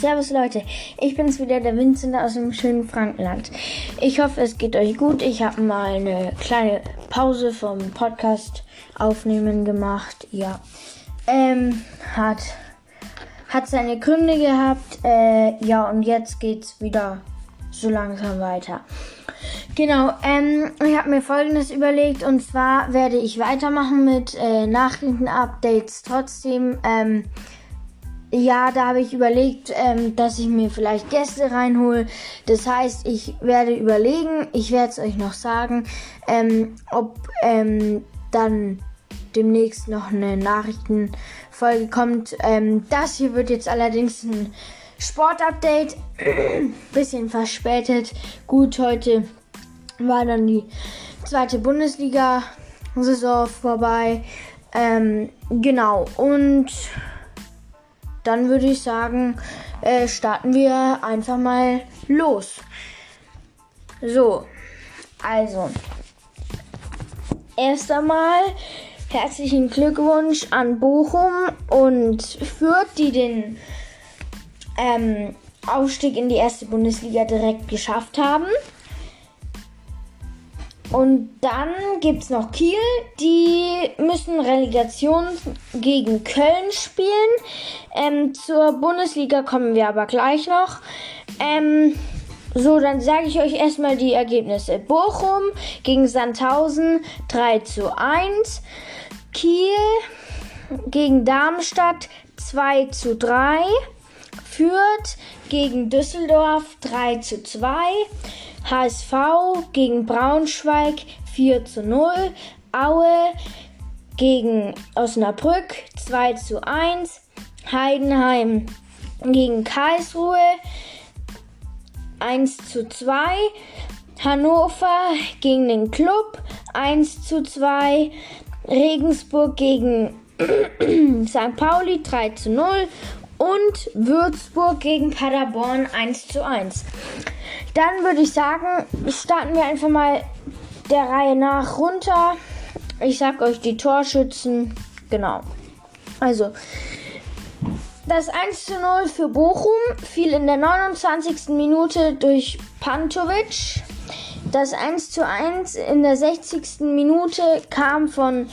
Servus Leute, ich bin's wieder, der Vincent aus dem schönen Frankenland. Ich hoffe, es geht euch gut. Ich habe mal eine kleine Pause vom Podcast aufnehmen gemacht. Ja, ähm, hat hat seine Gründe gehabt. Äh, ja, und jetzt geht's wieder so langsam weiter. Genau, ähm, ich habe mir folgendes überlegt und zwar werde ich weitermachen mit äh, Nachrichten-Updates trotzdem. Ähm, ja, da habe ich überlegt, ähm, dass ich mir vielleicht Gäste reinhole. Das heißt, ich werde überlegen, ich werde es euch noch sagen, ähm, ob ähm, dann demnächst noch eine Nachrichtenfolge kommt. Ähm, das hier wird jetzt allerdings ein Sportupdate. Bisschen verspätet. Gut, heute war dann die zweite Bundesliga-Saison vorbei. Ähm, genau, und dann würde ich sagen, äh, starten wir einfach mal los. So, also, erst einmal herzlichen Glückwunsch an Bochum und Fürth, die den ähm, Aufstieg in die erste Bundesliga direkt geschafft haben. Und dann gibt es noch Kiel. Die müssen Relegation gegen Köln spielen. Ähm, zur Bundesliga kommen wir aber gleich noch. Ähm, so, dann sage ich euch erstmal die Ergebnisse. Bochum gegen Sandhausen 3 zu 1. Kiel gegen Darmstadt 2 zu 3. Fürth gegen Düsseldorf 3 zu 2. HSV gegen Braunschweig 4 zu 0. Aue gegen Osnabrück 2 zu 1. Heidenheim gegen Karlsruhe 1 zu 2. Hannover gegen den Club 1 zu 2. Regensburg gegen St. Pauli 3 zu 0 und Würzburg gegen Paderborn 1 zu 1. Dann würde ich sagen, starten wir einfach mal der Reihe nach runter. Ich sag euch die Torschützen. Genau. Also, das 1 zu 0 für Bochum fiel in der 29. Minute durch Pantovic. Das 1 zu 1 in der 60. Minute kam von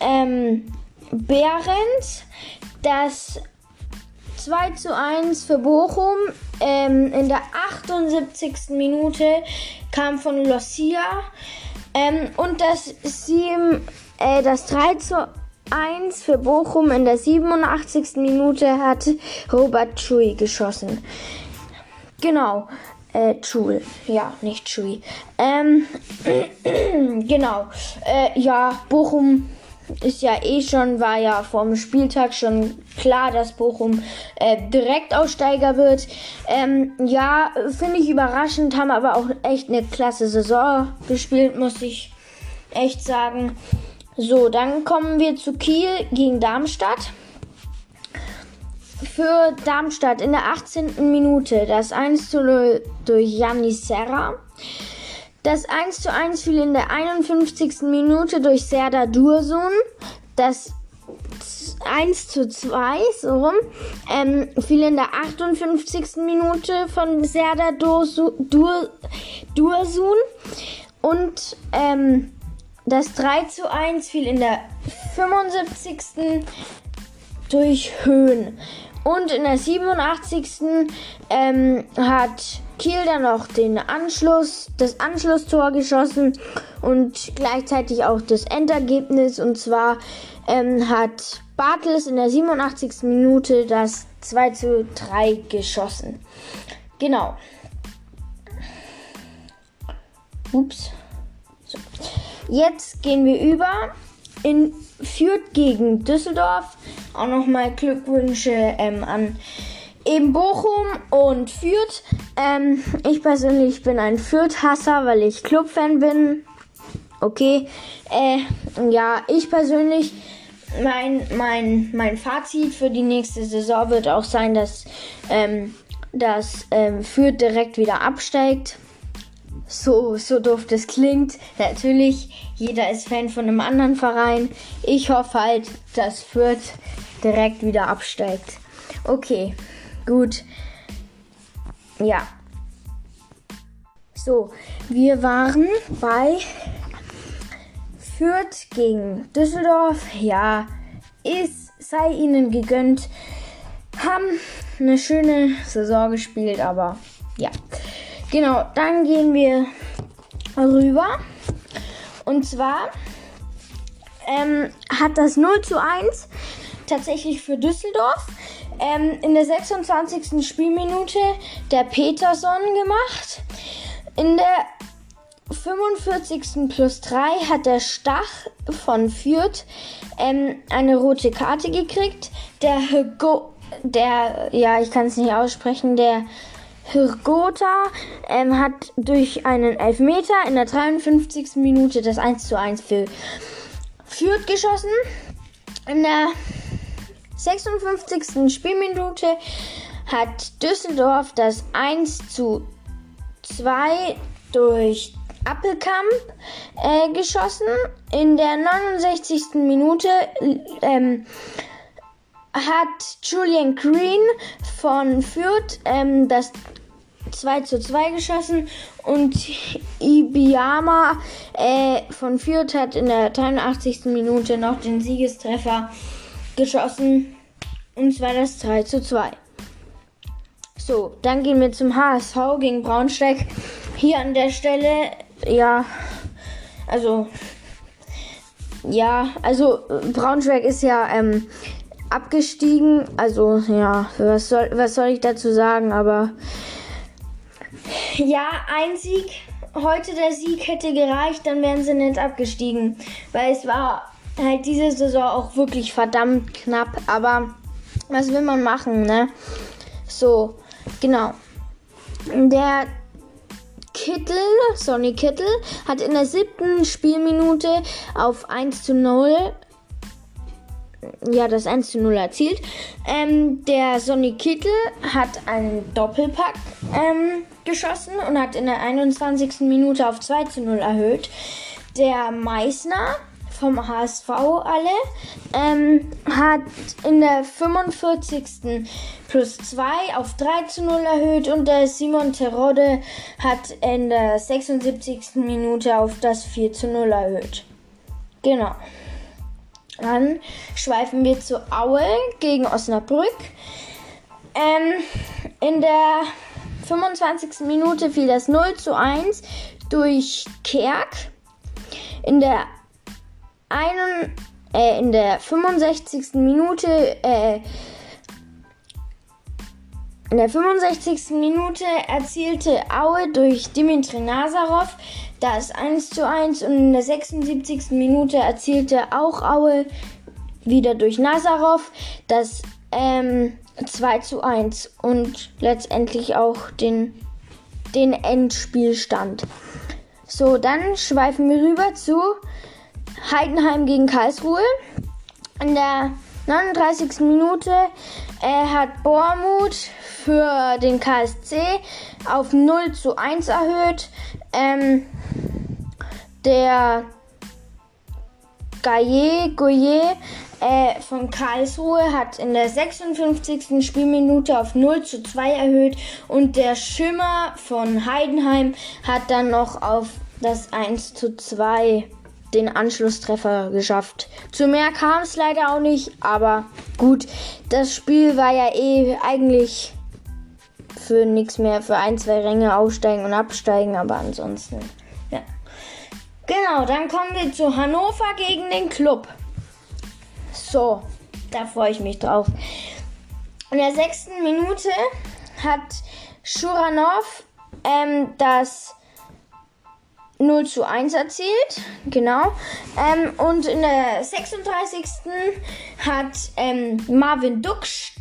ähm, Behrens. Das 2 zu 1 für Bochum. Ähm, in der 78. Minute kam von Lucia. Ähm, und das, 7, äh, das 3 zu 1 für Bochum in der 87. Minute hat Robert Chui geschossen. Genau. Äh, Chul. Ja, nicht Chui. Ähm, genau. Äh, ja, Bochum ist ja eh schon, war ja vom Spieltag schon klar, dass Bochum äh, Direktaussteiger wird. Ähm, ja, finde ich überraschend, haben aber auch echt eine klasse Saison gespielt, muss ich echt sagen. So, dann kommen wir zu Kiel gegen Darmstadt. Für Darmstadt in der 18. Minute das 1 zu 0 durch Janis Serra. Das 1 zu 1 fiel in der 51. Minute durch Serda Dursun. Das 1 zu 2, so rum, ähm, fiel in der 58. Minute von Serda Dursun. Und ähm, das 3 zu 1 fiel in der 75. durch Höhen. Und in der 87. Ähm, hat Kiel dann noch den Anschluss, das Anschlusstor geschossen und gleichzeitig auch das Endergebnis. Und zwar ähm, hat Bartels in der 87. Minute das 2 zu 3 geschossen. Genau. Ups. So. Jetzt gehen wir über in Fürth gegen Düsseldorf. Auch nochmal Glückwünsche ähm, an eben Bochum und Fürth. Ähm, ich persönlich bin ein Fürth-Hasser, weil ich Clubfan bin. Okay. Äh, ja, ich persönlich, mein, mein, mein Fazit für die nächste Saison wird auch sein, dass, ähm, dass ähm, Fürth direkt wieder absteigt so, so doof das klingt. Natürlich, jeder ist Fan von einem anderen Verein. Ich hoffe halt, dass Fürth direkt wieder absteigt. Okay, gut. ja. So, wir waren bei Fürth gegen Düsseldorf. Ja, ist, sei ihnen gegönnt. Haben eine schöne Saison gespielt, aber ja. Genau, dann gehen wir rüber. Und zwar ähm, hat das 0 zu 1 tatsächlich für Düsseldorf ähm, in der 26. Spielminute der Peterson gemacht. In der 45. plus 3 hat der Stach von Fürth ähm, eine rote Karte gekriegt. Der Hugo, der, ja, ich kann es nicht aussprechen, der Hirgota ähm, hat durch einen Elfmeter in der 53. Minute das 1 zu 1 für Fürth geschossen. In der 56. Spielminute hat Düsseldorf das 1 zu 2 durch Appelkamp äh, geschossen. In der 69. Minute ähm, hat Julian Green von Fürth ähm, das 2 zu 2 geschossen und Ibiama äh, von Fürth hat in der 83. Minute noch den Siegestreffer geschossen und zwar das 3 zu 2. So, dann gehen wir zum HSV gegen Braunschweig. Hier an der Stelle, ja, also, ja, also Braunschweig ist ja ähm, abgestiegen. Also, ja, was soll, was soll ich dazu sagen? Aber ja, ein Sieg. Heute der Sieg hätte gereicht, dann wären sie nicht abgestiegen. Weil es war halt diese Saison auch wirklich verdammt knapp. Aber was will man machen, ne? So, genau. Der Kittel, Sonny Kittel, hat in der siebten Spielminute auf 1 zu 0 ja, das 1 zu 0 erzielt. Ähm, der Sonny Kittel hat einen Doppelpack ähm, geschossen und hat in der 21. Minute auf 2 zu 0 erhöht. Der Meißner vom HSV alle ähm, hat in der 45. plus 2 auf 3 zu 0 erhöht und der Simon Terodde hat in der 76. Minute auf das 4 zu 0 erhöht. Genau. Dann schweifen wir zu Aue gegen Osnabrück. Ähm, in der 25. Minute fiel das 0 zu 1 durch Kerk. In der, einen, äh, in der 65. Minute äh, in der 65. Minute erzielte Aue durch Dimitri Nazarov das 1 zu 1 und in der 76. Minute erzielte auch Aue wieder durch Nazarov das ähm, 2 zu 1 und letztendlich auch den, den Endspielstand. So, dann schweifen wir rüber zu Heidenheim gegen Karlsruhe. In der 39. Minute äh, hat Bormuth für den KSC auf 0 zu 1 erhöht. Ähm, der Gaillet, Goyer äh, von Karlsruhe hat in der 56. Spielminute auf 0 zu 2 erhöht und der Schimmer von Heidenheim hat dann noch auf das 1 zu 2 den Anschlusstreffer geschafft. Zu mehr kam es leider auch nicht, aber gut, das Spiel war ja eh eigentlich für nichts mehr, für ein, zwei Ränge aufsteigen und absteigen, aber ansonsten, ja. Genau, dann kommen wir zu Hannover gegen den Club. So, da freue ich mich drauf. In der sechsten Minute hat Schuranov ähm, das 0 zu 1 erzielt. Genau. Ähm, und in der 36. hat ähm, Marvin Duksch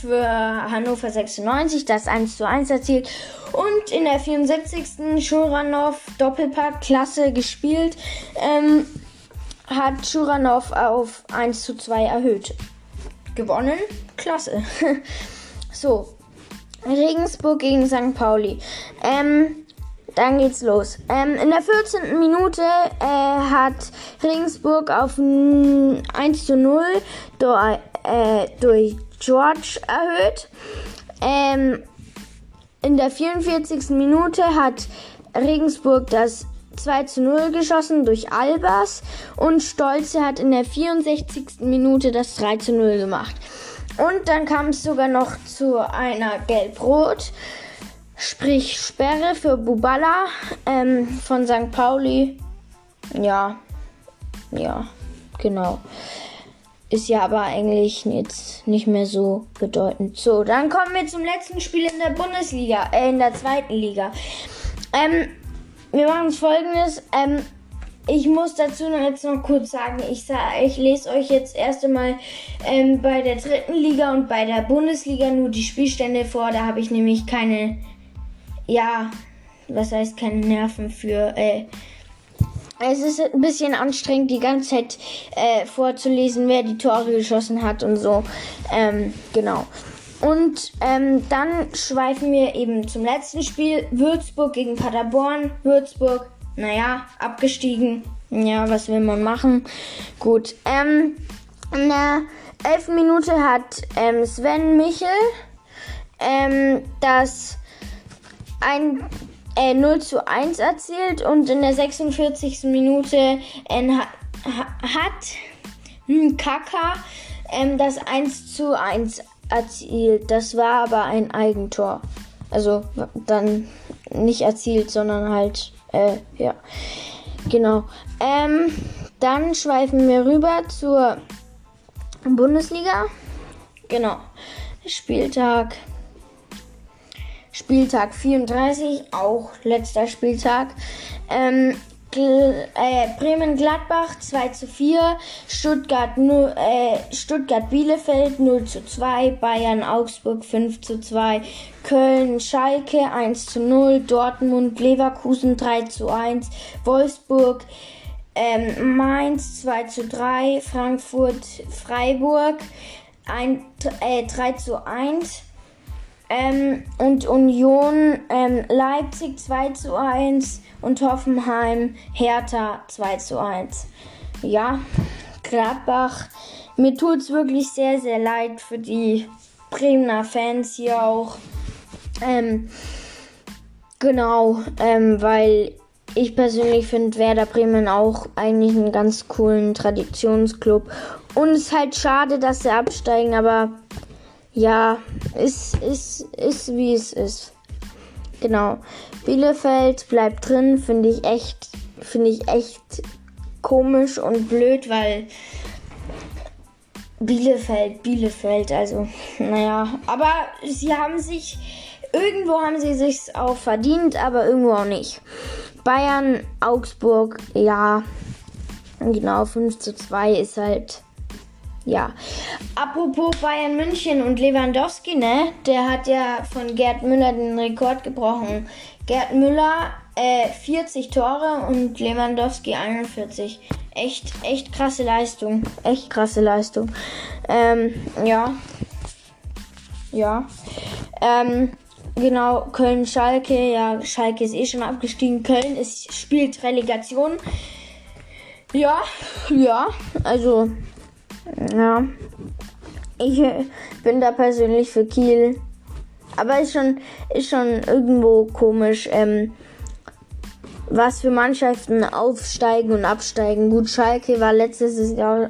für Hannover 96 das 1 zu 1 erzielt. Und in der 74. Schuranov Doppelpack Klasse gespielt. Ähm, hat Schuranov auf 1 zu 2 erhöht. Gewonnen? Klasse. so. Regensburg gegen St. Pauli. Ähm, dann geht's los. Ähm, in der 14. Minute äh, hat Regensburg auf 1 zu 0 durch, äh, durch George erhöht. Ähm, in der 44. Minute hat Regensburg das 2 zu 0 geschossen durch Albers und Stolze hat in der 64. Minute das 3 zu 0 gemacht. Und dann kam es sogar noch zu einer Gelb-Rot, sprich Sperre für Bubala ähm, von St. Pauli. Ja, ja, genau. Ist ja aber eigentlich jetzt nicht mehr so bedeutend. So, dann kommen wir zum letzten Spiel in der Bundesliga, äh, in der zweiten Liga. Ähm, wir machen folgendes. Ähm, ich muss dazu jetzt noch kurz sagen, ich, ich lese euch jetzt erst einmal ähm, bei der dritten Liga und bei der Bundesliga nur die Spielstände vor. Da habe ich nämlich keine, ja, was heißt keine Nerven für. Äh, es ist ein bisschen anstrengend, die ganze Zeit äh, vorzulesen, wer die Tore geschossen hat und so. Ähm, genau. Und ähm, dann schweifen wir eben zum letzten Spiel. Würzburg gegen Paderborn. Würzburg, naja, abgestiegen. Ja, was will man machen? Gut. Ähm, in der 11. Minute hat ähm, Sven Michel ähm, das ein äh, 0 zu 1 erzielt und in der 46. Minute äh, hat, hat Kaka ähm, das 1 zu 1 erzielt. Das war aber ein Eigentor. Also dann nicht erzielt, sondern halt, äh, ja. Genau. Ähm, dann schweifen wir rüber zur Bundesliga. Genau. Spieltag. Spieltag 34, auch letzter Spieltag. Ähm, äh, Bremen-Gladbach 2 zu 4, Stuttgart, äh, Stuttgart-Bielefeld 0 zu 2, Bayern-Augsburg 5 zu 2, Köln-Schalke 1 zu 0, Dortmund-Leverkusen 3 zu 1, Wolfsburg ähm, Mainz 2 zu 3, Frankfurt-Freiburg äh, 3 zu 1, ähm, und Union ähm, Leipzig 2 zu 1 und Hoffenheim Hertha 2 zu 1. Ja, Gladbach, mir tut es wirklich sehr, sehr leid für die Bremer Fans hier auch. Ähm, genau, ähm, weil ich persönlich finde Werder Bremen auch eigentlich einen ganz coolen Traditionsclub. Und es ist halt schade, dass sie absteigen, aber ja, ist, ist, ist wie es ist. Genau. Bielefeld bleibt drin, finde ich echt, finde ich echt komisch und blöd, weil Bielefeld, Bielefeld, also, naja, aber sie haben sich, irgendwo haben sie sich auch verdient, aber irgendwo auch nicht. Bayern, Augsburg, ja, genau, 5 zu 2 ist halt ja. Apropos Bayern München und Lewandowski, ne? Der hat ja von Gerd Müller den Rekord gebrochen. Gerd Müller äh, 40 Tore und Lewandowski 41. Echt, echt krasse Leistung. Echt krasse Leistung. Ähm, ja. Ja. Ähm, genau, Köln-Schalke. Ja, Schalke ist eh schon abgestiegen. Köln ist, spielt Relegation. Ja, ja, also ja. Ich äh, bin da persönlich für Kiel. Aber ist schon, ist schon irgendwo komisch, ähm, was für Mannschaften aufsteigen und absteigen. Gut, Schalke war letzte Saison,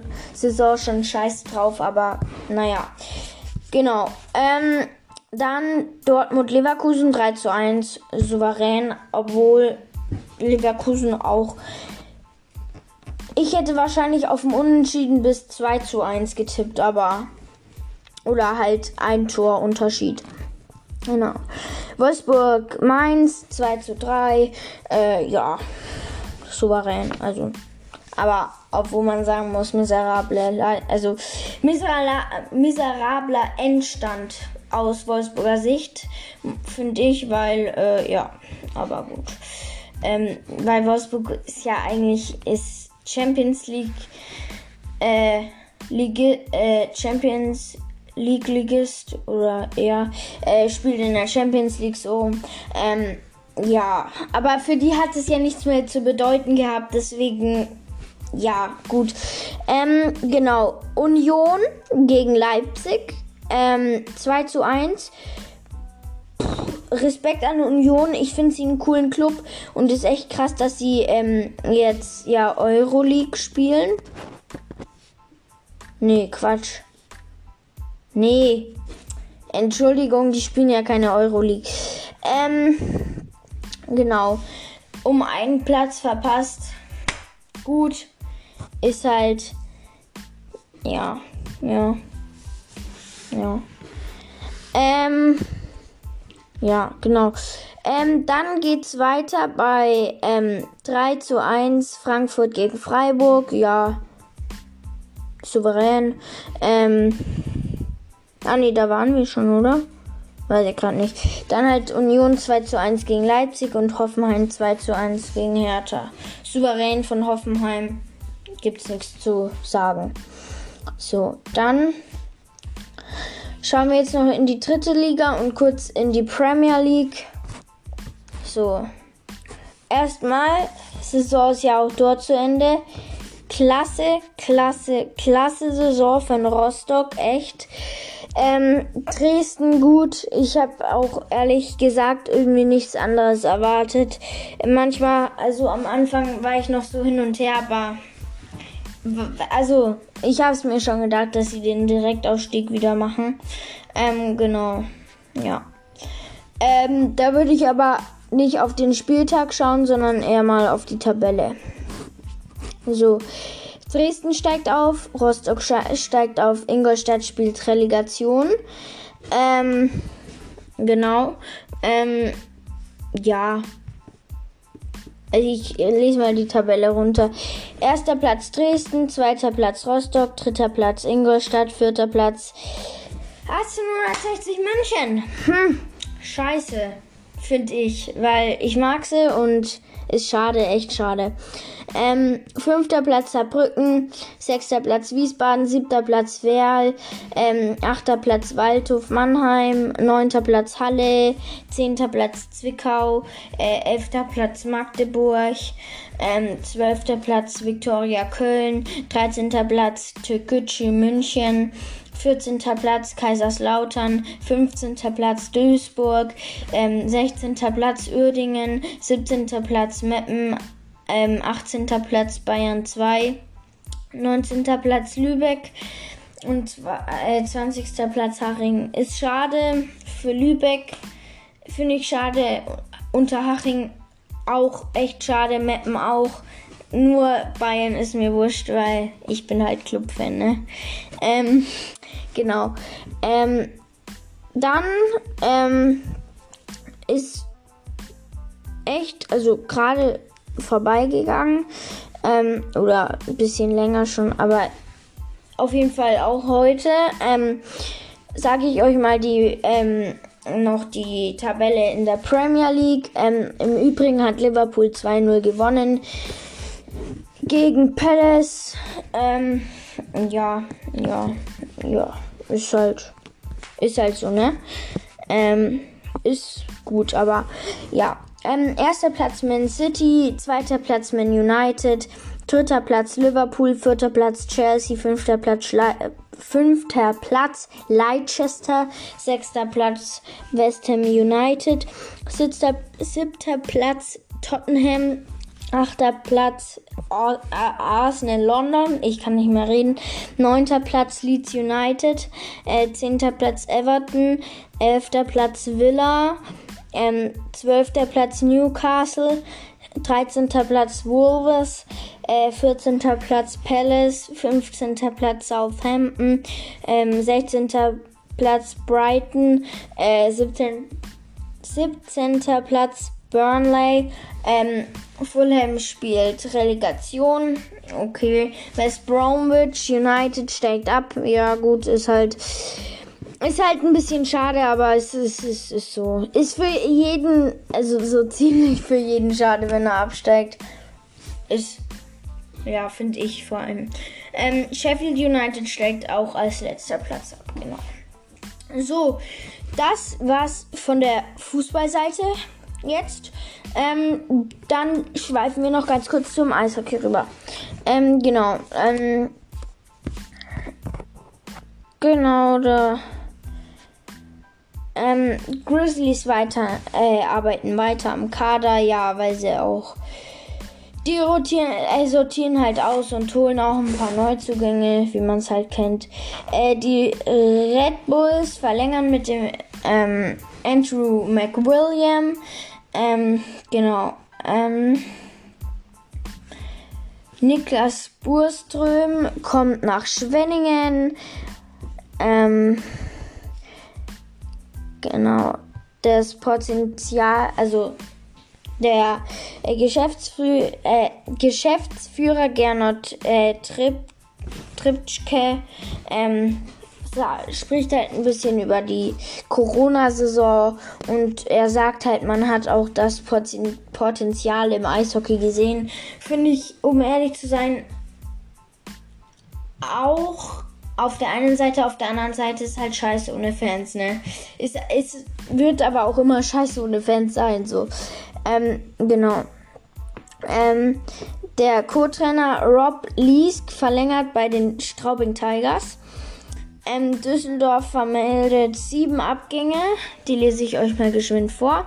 schon scheiß drauf, aber naja. Genau. Ähm, dann Dortmund Leverkusen 3 zu 1 souverän, obwohl Leverkusen auch ich hätte wahrscheinlich auf dem Unentschieden bis 2 zu 1 getippt, aber. Oder halt ein Tor Unterschied. Genau. Wolfsburg, Mainz 2 zu 3. Äh, ja, souverän. Also, aber obwohl man sagen muss, miserable, also miserabler Endstand aus Wolfsburger Sicht, finde ich, weil, äh, ja, aber gut. Ähm, weil Wolfsburg ist ja eigentlich, ist Champions League äh, Liga, äh, Champions League Ligist oder eher äh, spielt in der Champions League so. Ähm, ja, aber für die hat es ja nichts mehr zu bedeuten gehabt, deswegen ja, gut. Ähm, genau, Union gegen Leipzig. Ähm, 2 zu 1. Respekt an Union. Ich finde sie einen coolen Club und ist echt krass, dass sie ähm, jetzt ja Euroleague spielen. Nee, Quatsch. Nee. Entschuldigung, die spielen ja keine Euroleague. Ähm, genau. Um einen Platz verpasst. Gut. Ist halt. Ja. Ja. Ja. Ähm. Ja, genau. Ähm, dann geht's weiter bei ähm, 3 zu 1 Frankfurt gegen Freiburg. Ja, souverän. Ähm, ah nee, da waren wir schon, oder? Weiß ich gerade nicht. Dann halt Union 2 zu 1 gegen Leipzig und Hoffenheim 2 zu 1 gegen Hertha. Souverän von Hoffenheim. Gibt's nichts zu sagen. So, dann schauen wir jetzt noch in die dritte Liga und kurz in die Premier League. So. Erstmal, Saison ist ja auch dort zu Ende. Klasse, klasse, klasse Saison von Rostock, echt. Ähm, Dresden gut. Ich habe auch ehrlich gesagt irgendwie nichts anderes erwartet. Manchmal, also am Anfang war ich noch so hin und her, aber also ich habe es mir schon gedacht, dass sie den Direktausstieg wieder machen. Ähm, genau, ja. Ähm, da würde ich aber nicht auf den Spieltag schauen, sondern eher mal auf die Tabelle. So, Dresden steigt auf, Rostock steigt auf, Ingolstadt spielt Relegation. Ähm, genau. Ähm, ja. Also ich lese mal die Tabelle runter. Erster Platz Dresden, zweiter Platz Rostock, dritter Platz Ingolstadt, vierter Platz 1860 München. Hm, scheiße, finde ich, weil ich mag sie und ist schade, echt schade. Ähm, fünfter Platz Saarbrücken, sechster Platz Wiesbaden, siebter Platz Werl, ähm, achter Platz Waldhof Mannheim, neunter Platz Halle, zehnter Platz Zwickau, äh, elfter Platz Magdeburg, ähm, zwölfter Platz Viktoria Köln, dreizehnter Platz Türkgücü München, 14. Platz Kaiserslautern, 15. Platz Duisburg, ähm, 16. Platz Uerdingen, 17. Platz Meppen, ähm, 18. Platz Bayern 2, 19. Platz Lübeck und äh, 20. Platz Haching. Ist schade für Lübeck, finde ich schade. Unterhaching auch echt schade, Meppen auch. Nur Bayern ist mir wurscht, weil ich bin halt Clubfan, ne? Ähm, genau. Ähm, dann ähm, ist echt, also gerade vorbeigegangen. Ähm, oder ein bisschen länger schon, aber auf jeden Fall auch heute. Ähm, Sage ich euch mal die ähm, noch die Tabelle in der Premier League. Ähm, Im Übrigen hat Liverpool 2-0 gewonnen gegen Palace. Ähm, ja, ja, ja, ist halt, ist halt so, ne? Ähm, ist gut, aber ja. Ähm, erster Platz Man City, zweiter Platz Man United, dritter Platz Liverpool, vierter Platz Chelsea, fünfter Platz, Schla äh, fünfter Platz Leicester, sechster Platz West Ham United, siebter, siebter Platz Tottenham, achter Platz Arsenal London, ich kann nicht mehr reden. Neunter Platz Leeds United, äh, zehnter Platz Everton, elfter Platz Villa, ähm, 12. Platz Newcastle, 13. Platz Wolves, äh, 14. Platz Palace, 15. Platz Southampton, ähm, 16. Platz Brighton, äh, 17. 17. Platz Burnley, ähm, Fulham spielt Relegation, okay, West Bromwich United steigt ab, ja gut, ist halt ist halt ein bisschen schade, aber es ist, ist, ist so. Ist für jeden, also so ziemlich für jeden schade, wenn er absteigt. Ist, ja, finde ich vor allem. Ähm, Sheffield United steigt auch als letzter Platz ab, genau. So, das war's von der Fußballseite jetzt. Ähm, dann schweifen wir noch ganz kurz zum Eishockey rüber. Ähm, genau. Ähm, genau, da. Ähm, Grizzlies weiter, äh, arbeiten weiter am Kader, ja, weil sie auch die rotieren, äh, sortieren halt aus und holen auch ein paar Neuzugänge, wie man es halt kennt. Äh, die Red Bulls verlängern mit dem ähm, Andrew McWilliam. Ähm, genau. Ähm, Niklas Burström kommt nach Schwenningen. Ähm, genau. Das Potenzial, also der äh, Geschäftsführer, äh, Geschäftsführer Gernot äh, Trip, Triptschke ähm, spricht halt ein bisschen über die Corona-Saison und er sagt halt, man hat auch das Potenzial im Eishockey gesehen. Finde ich, um ehrlich zu sein, auch auf der einen Seite, auf der anderen Seite ist halt scheiße ohne Fans, ne? Es, es wird aber auch immer scheiße ohne Fans sein, so. Ähm, genau. Ähm, der Co-Trainer Rob Leask verlängert bei den Straubing Tigers. Ähm, Düsseldorf vermeldet sieben Abgänge. Die lese ich euch mal geschwind vor.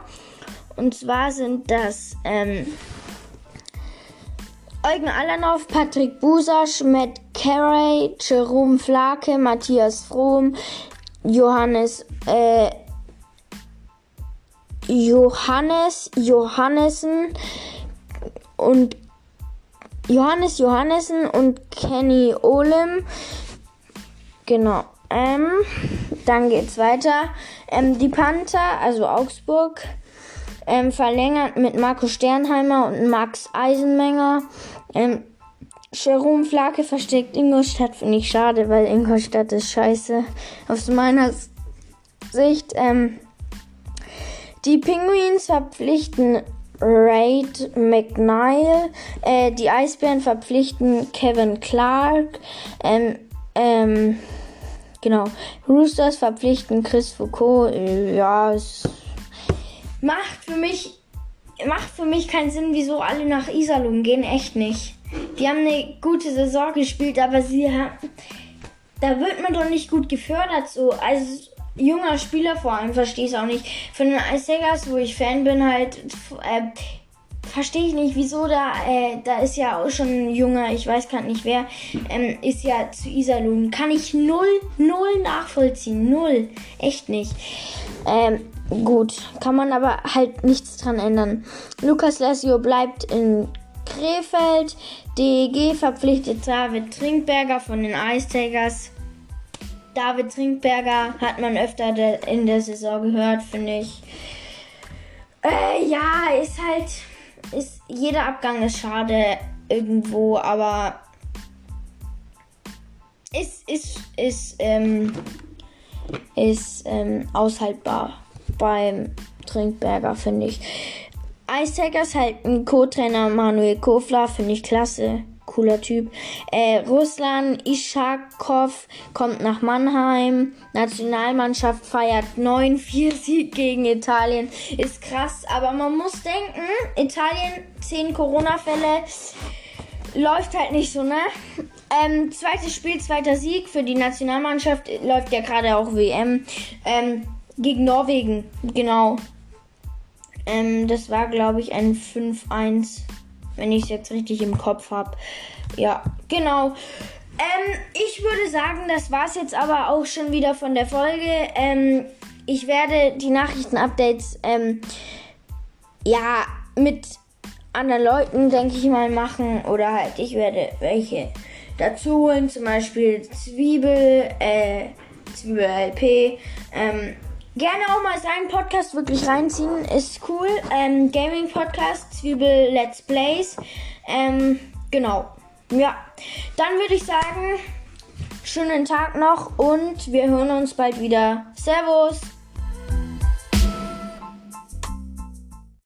Und zwar sind das ähm, Eugen Allanov, Patrick Busasch, Matt Carey, Jerome Flake, Matthias Frohm, Johannes, äh, Johannes Johannessen und Johannes Johannessen und Kenny Olem. Genau. Ähm, dann geht's weiter. Ähm, die Panther, also Augsburg, ähm, verlängert mit Marco Sternheimer und Max Eisenmenger. Ähm, Jerome Flake versteckt Ingolstadt, finde ich schade, weil Ingolstadt ist scheiße. Aus meiner Sicht. Ähm, die Penguins verpflichten Raid McNeil. Äh, die Eisbären verpflichten Kevin Clark. Ähm, ähm, Genau. Roosters verpflichten Chris Foucault. Ja, es macht für mich macht für mich keinen Sinn, wieso alle nach Iserlohn gehen. Echt nicht. Die haben eine gute Saison gespielt, aber sie haben. Da wird man doch nicht gut gefördert. So, als junger Spieler vor allem verstehe ich es auch nicht. Von den Ice wo ich Fan bin, halt. Äh, verstehe ich nicht, wieso da, äh, da ist ja auch schon ein junger, ich weiß gerade nicht wer, ähm, ist ja zu Iserlohn. Kann ich null, null nachvollziehen. Null. Echt nicht. Ähm, gut. Kann man aber halt nichts dran ändern. Lukas Lessio bleibt in Krefeld. DEG verpflichtet David Trinkberger von den Ice Tigers. David Trinkberger hat man öfter in der Saison gehört, finde ich. Äh, ja, ist halt ist, jeder Abgang ist schade irgendwo, aber ist, ist, ist, ähm, ist ähm, aushaltbar beim Trinkberger, finde ich. Tigers halt ein Co-Trainer Manuel Kofler, finde ich klasse cooler Typ. Äh, Russland, Ishakov kommt nach Mannheim. Nationalmannschaft feiert 9-4-Sieg gegen Italien. Ist krass, aber man muss denken, Italien 10 Corona-Fälle. Läuft halt nicht so, ne? Ähm, zweites Spiel, zweiter Sieg für die Nationalmannschaft. Läuft ja gerade auch WM. Ähm, gegen Norwegen, genau. Ähm, das war, glaube ich, ein 5-1 wenn ich es jetzt richtig im Kopf habe. Ja, genau. Ähm, ich würde sagen, das war es jetzt aber auch schon wieder von der Folge. Ähm, ich werde die Nachrichten-Updates ähm, ja mit anderen Leuten, denke ich mal, machen. Oder halt, ich werde welche dazu holen. Zum Beispiel Zwiebel, äh, Zwiebel LP. Ähm, gerne auch mal seinen Podcast wirklich reinziehen. Ist cool. Ähm, Gaming Podcast, Zwiebel Let's Plays. Ähm, genau. Ja. Dann würde ich sagen, schönen Tag noch und wir hören uns bald wieder. Servus.